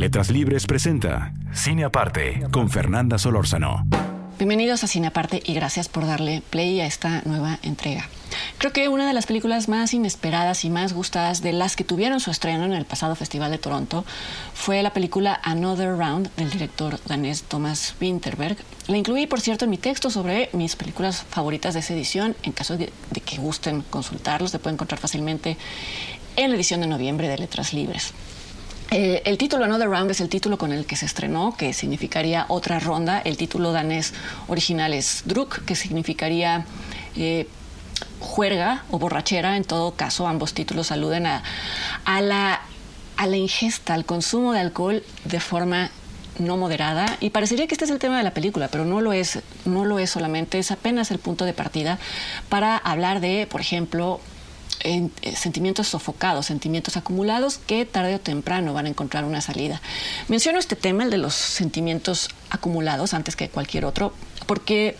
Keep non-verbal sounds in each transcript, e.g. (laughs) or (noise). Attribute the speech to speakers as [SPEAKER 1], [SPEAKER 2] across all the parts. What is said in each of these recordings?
[SPEAKER 1] Letras Libres presenta Cine Aparte con Fernanda Solórzano.
[SPEAKER 2] Bienvenidos a Cine Aparte y gracias por darle play a esta nueva entrega. Creo que una de las películas más inesperadas y más gustadas de las que tuvieron su estreno en el pasado Festival de Toronto fue la película Another Round del director danés Thomas Winterberg. La incluí, por cierto, en mi texto sobre mis películas favoritas de esa edición. En caso de, de que gusten consultarlos, se puede encontrar fácilmente en la edición de noviembre de Letras Libres. Eh, el título Another Round es el título con el que se estrenó, que significaría otra ronda. El título danés original es Druk, que significaría eh, juerga o borrachera. En todo caso, ambos títulos aluden a, a, la, a la ingesta, al consumo de alcohol de forma no moderada y parecería que este es el tema de la película, pero no lo es, no lo es solamente, es apenas el punto de partida para hablar de, por ejemplo, eh, sentimientos sofocados, sentimientos acumulados que tarde o temprano van a encontrar una salida. Menciono este tema, el de los sentimientos acumulados, antes que cualquier otro, porque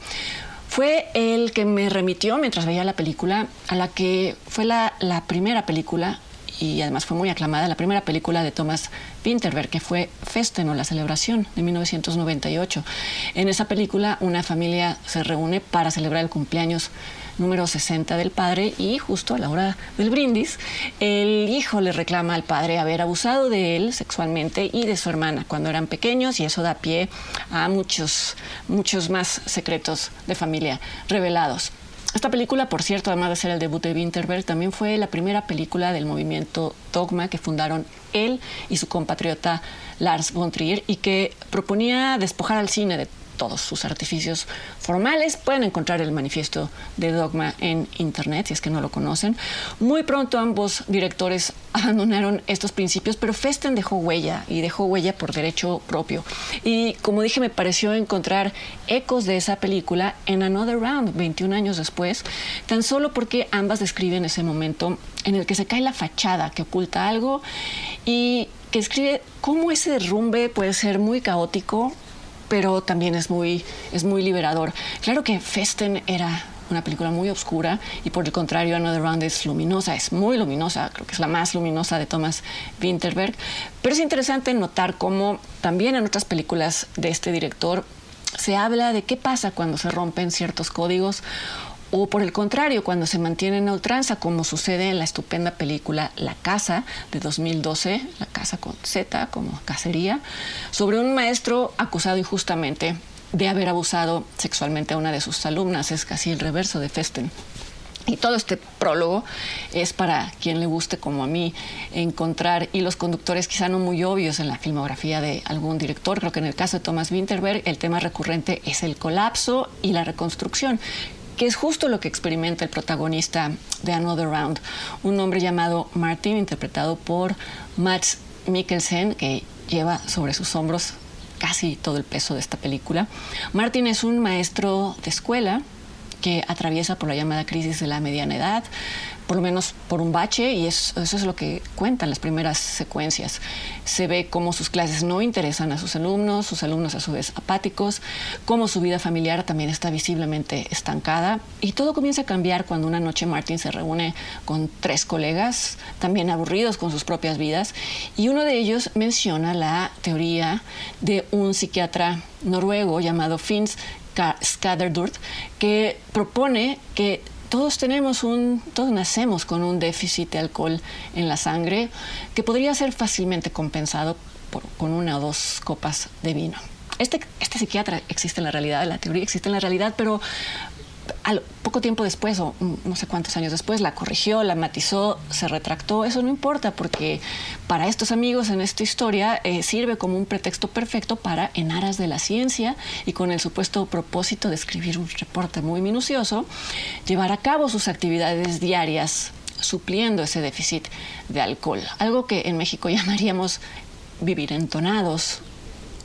[SPEAKER 2] fue el que me remitió mientras veía la película a la que fue la, la primera película y además fue muy aclamada, la primera película de Thomas Winterberg, que fue Festen o La Celebración de 1998. En esa película una familia se reúne para celebrar el cumpleaños número 60 del padre y justo a la hora del brindis, el hijo le reclama al padre haber abusado de él sexualmente y de su hermana cuando eran pequeños y eso da pie a muchos, muchos más secretos de familia revelados. Esta película, por cierto, además de ser el debut de Winterberg, también fue la primera película del movimiento Dogma que fundaron él y su compatriota Lars von Trier y que proponía despojar al cine de todos sus artificios formales. Pueden encontrar el manifiesto de Dogma en internet si es que no lo conocen. Muy pronto ambos directores (laughs) abandonaron estos principios, pero Festen dejó huella y dejó huella por derecho propio. Y como dije, me pareció encontrar ecos de esa película en Another Round, 21 años después, tan solo porque ambas describen ese momento en el que se cae la fachada que oculta algo y que escribe cómo ese derrumbe puede ser muy caótico, pero también es muy, es muy liberador. Claro que Festen era una película muy oscura y por el contrario Another Round es luminosa, es muy luminosa, creo que es la más luminosa de Thomas Winterberg, pero es interesante notar cómo también en otras películas de este director se habla de qué pasa cuando se rompen ciertos códigos o por el contrario, cuando se mantiene en ultranza, como sucede en la estupenda película La Casa de 2012, La Casa con Z, como cacería, sobre un maestro acusado injustamente de haber abusado sexualmente a una de sus alumnas. Es casi el reverso de Festen. Y todo este prólogo es para quien le guste, como a mí, encontrar hilos conductores quizá no muy obvios en la filmografía de algún director. Creo que en el caso de Thomas Winterberg el tema recurrente es el colapso y la reconstrucción que es justo lo que experimenta el protagonista de Another Round, un hombre llamado Martin, interpretado por Max Mikkelsen, que lleva sobre sus hombros casi todo el peso de esta película. Martin es un maestro de escuela que atraviesa por la llamada crisis de la mediana edad, por lo menos por un bache, y eso, es lo que cuentan las primeras secuencias. Se ve cómo sus clases no interesan a sus alumnos, sus alumnos a su vez apáticos, cómo su vida familiar también está visiblemente estancada, y todo comienza a cambiar cuando una noche Martin se reúne con tres colegas, también aburridos con sus propias vidas, y uno de ellos menciona la teoría de un psiquiatra noruego llamado Fins Skaderdurt, que propone que todos tenemos un, todos nacemos con un déficit de alcohol en la sangre que podría ser fácilmente compensado con una o dos copas de vino. Este, este psiquiatra existe en la realidad, la teoría existe en la realidad, pero poco tiempo después, o no sé cuántos años después, la corrigió, la matizó, se retractó. Eso no importa porque para estos amigos en esta historia eh, sirve como un pretexto perfecto para, en aras de la ciencia y con el supuesto propósito de escribir un reporte muy minucioso, llevar a cabo sus actividades diarias supliendo ese déficit de alcohol, algo que en México (laughs) llamaríamos vivir entonados,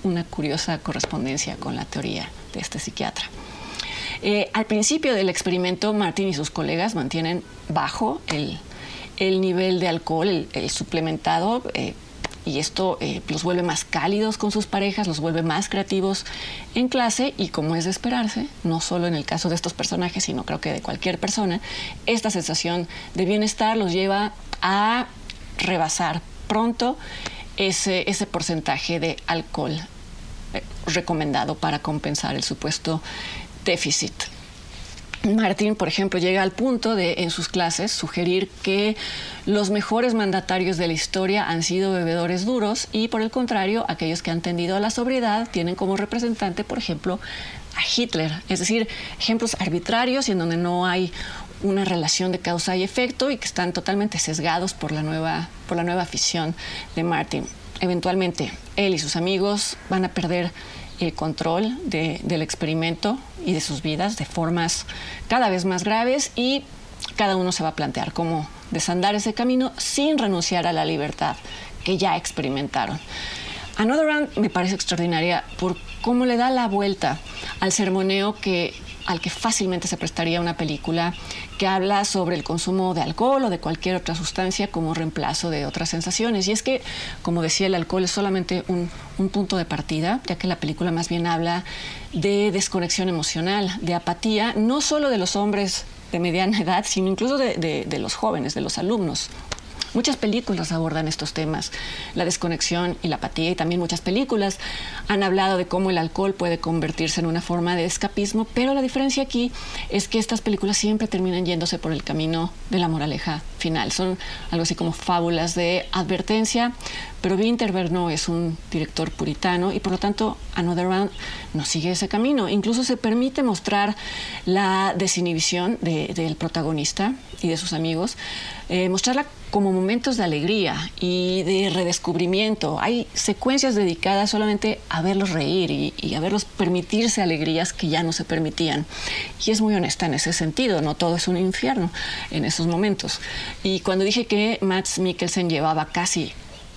[SPEAKER 2] una curiosa correspondencia con la teoría de este psiquiatra. Eh, al principio del experimento, Martín y sus colegas mantienen bajo el, nivel de alcohol, el, suplementado, eh, y esto eh, los vuelve más cálidos con sus parejas, los vuelve más creativos en clase y como es de esperarse, no solo en el caso de estos personajes, sino creo que de cualquier persona, esta sensación de bienestar los lleva a rebasar pronto ese, ese porcentaje de alcohol recomendado para compensar el supuesto déficit. Martín, por ejemplo, llega al punto de en sus clases sugerir que los mejores mandatarios de la historia han sido bebedores duros y por el contrario, aquellos que han tendido a la sobriedad tienen como representante, por ejemplo, a Hitler. Es decir, ejemplos arbitrarios y en donde no hay una relación de causa y efecto y que están totalmente sesgados por la nueva, por la nueva afición de Martin. Eventualmente, él y sus amigos van a perder el control del experimento y de sus vidas de formas cada vez más graves y cada uno se va a plantear cómo desandar ese camino sin renunciar a la libertad que ya experimentaron. Another Round me parece extraordinaria por cómo le da la vuelta al sermoneo que al que fácilmente se prestaría una película que habla sobre el consumo de alcohol o de cualquier otra sustancia como reemplazo de otras sensaciones. Y es que, como decía, el alcohol es solamente un, punto de partida, ya que la película más bien habla de desconexión emocional, de apatía, no solo de los hombres de mediana edad, sino incluso de los jóvenes, de los alumnos. Muchas películas abordan estos temas, la desconexión y la apatía, y también muchas películas han hablado de cómo el alcohol puede convertirse en una forma de escapismo, pero la diferencia aquí es que estas películas siempre terminan yéndose por el camino de la moraleja final. Son algo así como fábulas de advertencia, pero Winterberg no es un director puritano y por lo tanto Another Round no sigue ese camino. Incluso se permite mostrar la desinhibición del protagonista y de sus amigos, eh, mostrarla como momentos de alegría y de redescubrimiento. Hay secuencias dedicadas solamente a verlos reír y, a verlos permitirse alegrías que ya no se permitían. Y es muy honesta en ese sentido, no todo es un infierno en esos momentos. Y cuando dije que Max Mikkelsen llevaba casi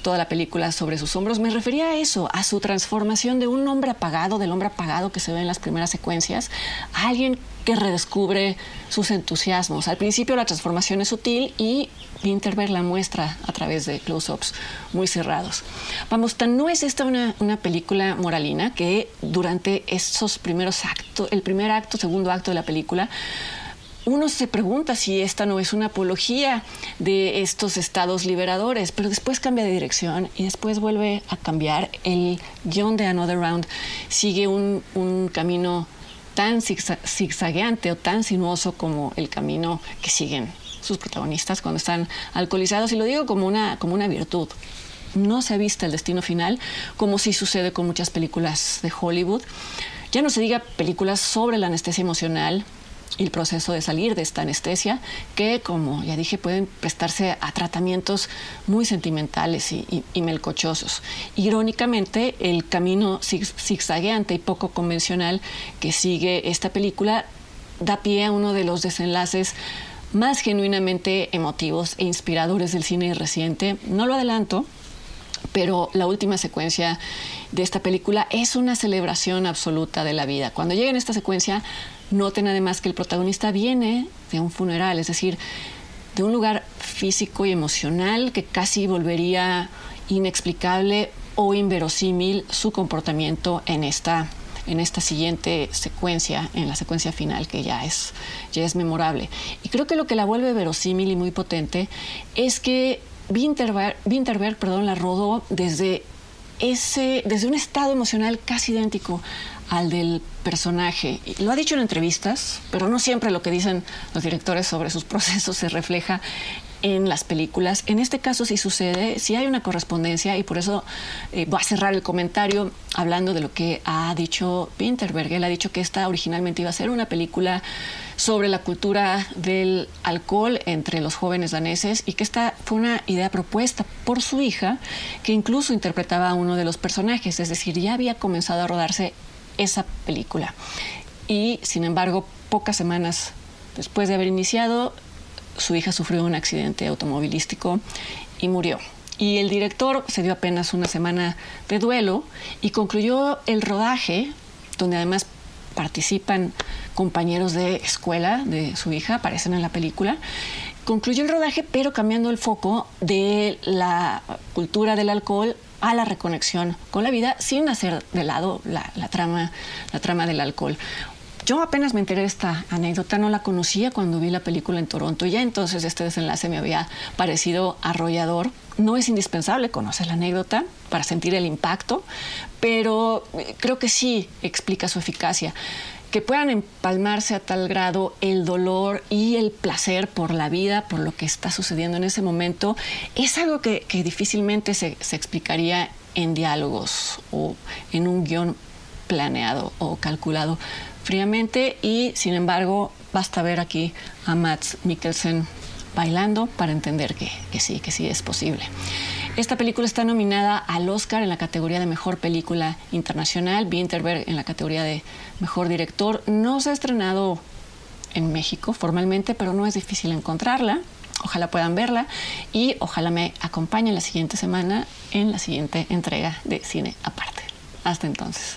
[SPEAKER 2] toda la película sobre sus hombros, me refería a eso, a su transformación de un hombre apagado, del hombre apagado que se ve en las primeras secuencias, a alguien que redescubre sus entusiasmos. Al principio la transformación es sutil y Winterberg la muestra a través de close-ups muy cerrados. Vamos, tan no es esta una, una película moralina que durante esos primeros actos, el primer acto, segundo acto de la película, uno se pregunta si esta no es una apología de estos estados liberadores, pero después cambia de dirección y después vuelve a cambiar. El guion de Another Round sigue un, camino tan zigzagueante o tan sinuoso como el camino que siguen sus protagonistas cuando están alcoholizados, y lo digo como una, como una virtud. No se ha visto el destino final, como sí sucede con muchas películas de Hollywood. Ya no se diga películas sobre la anestesia emocional, el proceso de salir de esta anestesia, que como ya dije pueden prestarse a tratamientos muy sentimentales y, melcochosos. Irónicamente, el camino zigzagueante y poco convencional que sigue esta película da pie a uno de los desenlaces más genuinamente emotivos e inspiradores del cine reciente. No lo adelanto, pero la última secuencia de esta película es una celebración absoluta de la vida. Cuando llega en esta secuencia, Noten además que el protagonista viene de un funeral, es decir, de un lugar físico y emocional que casi volvería inexplicable o inverosímil su comportamiento en esta en esta siguiente secuencia, en la secuencia final que ya es, ya es memorable. Y creo que lo que la vuelve verosímil y muy potente es que Winterberg, Winterberg perdón, la rodó desde, ese, desde un estado emocional casi idéntico al del personaje. Lo ha dicho en entrevistas, pero no siempre lo que dicen los directores sobre sus (laughs) procesos se refleja en las películas. En este caso sí sucede, sí hay una correspondencia y por eso eh, voy a cerrar el comentario hablando de lo que ha dicho Winterberg. Él ha dicho que esta originalmente iba a ser una película sobre la cultura del alcohol entre los jóvenes daneses y que esta fue una idea propuesta por su hija que incluso interpretaba a uno de los personajes, es decir, ya había comenzado a rodarse esa película. Y sin embargo, pocas semanas después de haber iniciado, su hija sufrió un accidente automovilístico y murió. Y el director se dio apenas una semana de duelo y concluyó el rodaje, donde además participan compañeros de escuela de su hija, aparecen en la película. Concluyó el rodaje, pero cambiando el foco de la cultura del alcohol a la reconexión con la vida sin hacer de lado la, trama, la trama del alcohol. Yo apenas me enteré de esta anécdota, no la conocía cuando vi la película en Toronto. Ya entonces este desenlace me había parecido arrollador. No es indispensable conocer la anécdota para sentir el impacto, pero creo que sí explica su eficacia que puedan empalmarse a tal grado el dolor y el placer por la vida, por lo que está sucediendo en ese momento, es algo que, difícilmente se, explicaría en diálogos o en un guion planeado o calculado fríamente y sin embargo basta ver aquí a Matt Mikkelsen bailando para entender que, que, sí, que sí es posible. Esta película está nominada al Oscar en la categoría de Mejor Película Internacional, Winterberg en la categoría de Mejor Director. No se ha estrenado en México formalmente, pero no es difícil encontrarla. Ojalá puedan verla y ojalá me acompañen la siguiente semana en la siguiente entrega de Cine Aparte. Hasta entonces.